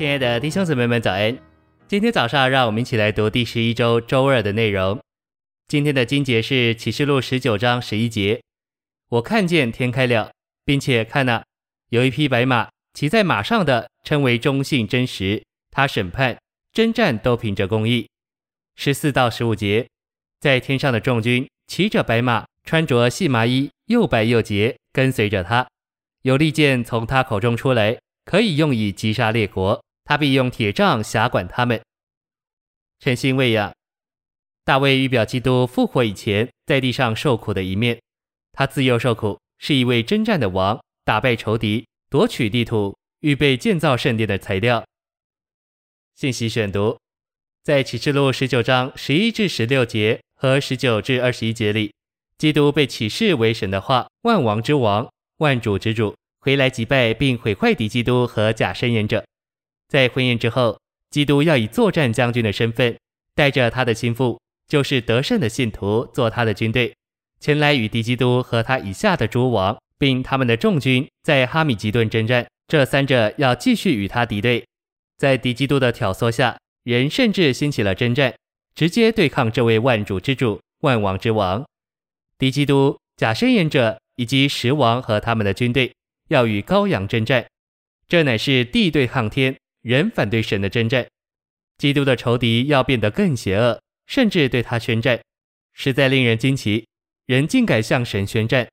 亲爱的弟兄姊妹们，早安！今天早上，让我们一起来读第十一周周二的内容。今天的经节是启示录十九章十一节。我看见天开了，并且看哪，有一匹白马，骑在马上的称为忠信真实，他审判、征战都凭着公义。十四到十五节，在天上的众军骑着白马，穿着细麻衣，又白又洁，跟随着他。有利剑从他口中出来，可以用以击杀列国。他必用铁杖辖管他们。晨星喂养，大卫预表基督复活以前在地上受苦的一面。他自幼受苦，是一位征战的王，打败仇敌，夺取地土，预备建造圣殿的材料。信息选读，在启示录十九章十一至十六节和十九至二十一节里，基督被启示为神的话，万王之王，万主之主，回来击败并毁坏敌基督和假申言者。在婚宴之后，基督要以作战将军的身份，带着他的心腹，就是得胜的信徒，做他的军队，前来与敌基督和他以下的诸王，并他们的众军，在哈米吉顿征战。这三者要继续与他敌对。在敌基督的挑唆下，人甚至兴起了征战，直接对抗这位万主之主、万王之王。敌基督、假申言者以及十王和他们的军队，要与羔羊征战。这乃是地对抗天。人反对神的征战，基督的仇敌要变得更邪恶，甚至对他宣战，实在令人惊奇。人竟敢向神宣战，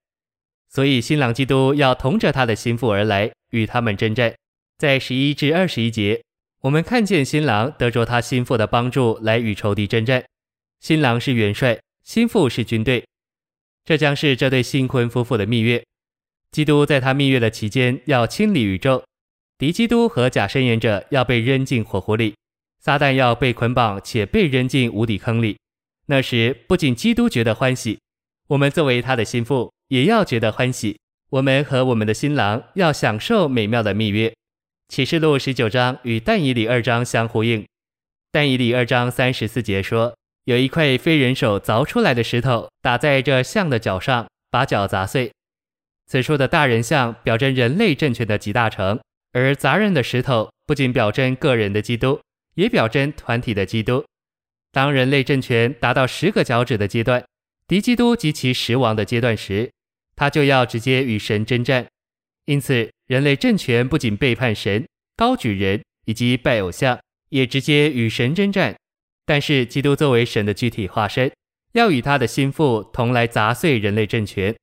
所以新郎基督要同着他的心腹而来，与他们征战。在十一至二十一节，我们看见新郎得着他心腹的帮助来与仇敌征战。新郎是元帅，心腹是军队。这将是这对新婚夫妇的蜜月。基督在他蜜月的期间要清理宇宙。敌基督和假申言者要被扔进火湖里，撒旦要被捆绑且被扔进无底坑里。那时，不仅基督觉得欢喜，我们作为他的心腹也要觉得欢喜。我们和我们的新郎要享受美妙的蜜月。启示录十九章与但以理二章相呼应。但以理二章三十四节说，有一块非人手凿出来的石头打在这像的脚上，把脚砸碎。此处的大人像表征人类政权的集大成。而砸人的石头不仅表征个人的基督，也表征团体的基督。当人类政权达到十个脚趾的阶段，敌基督及其十王的阶段时，他就要直接与神征战。因此，人类政权不仅背叛神、高举人以及拜偶像，也直接与神征战。但是，基督作为神的具体化身，要与他的心腹同来砸碎人类政权。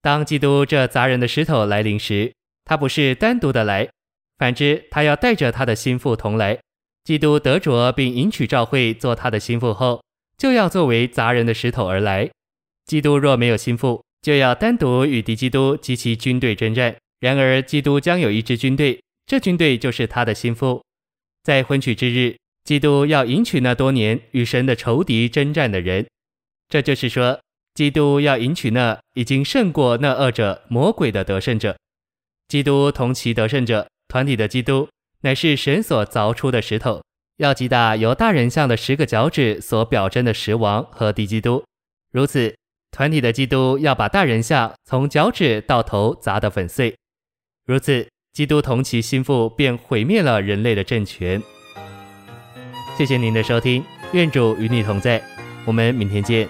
当基督这砸人的石头来临时，他不是单独的来，反之，他要带着他的心腹同来。基督得着并迎娶教会做他的心腹后，就要作为砸人的石头而来。基督若没有心腹，就要单独与敌基督及其军队征战。然而，基督将有一支军队，这军队就是他的心腹。在婚娶之日，基督要迎娶那多年与神的仇敌征战的人。这就是说，基督要迎娶那已经胜过那恶者魔鬼的得胜者。基督同其得胜者，团体的基督，乃是神所凿出的石头，要击打由大人像的十个脚趾所表征的十王和敌基督。如此，团体的基督要把大人像从脚趾到头砸得粉碎。如此，基督同其心腹便毁灭了人类的政权。谢谢您的收听，愿主与你同在，我们明天见。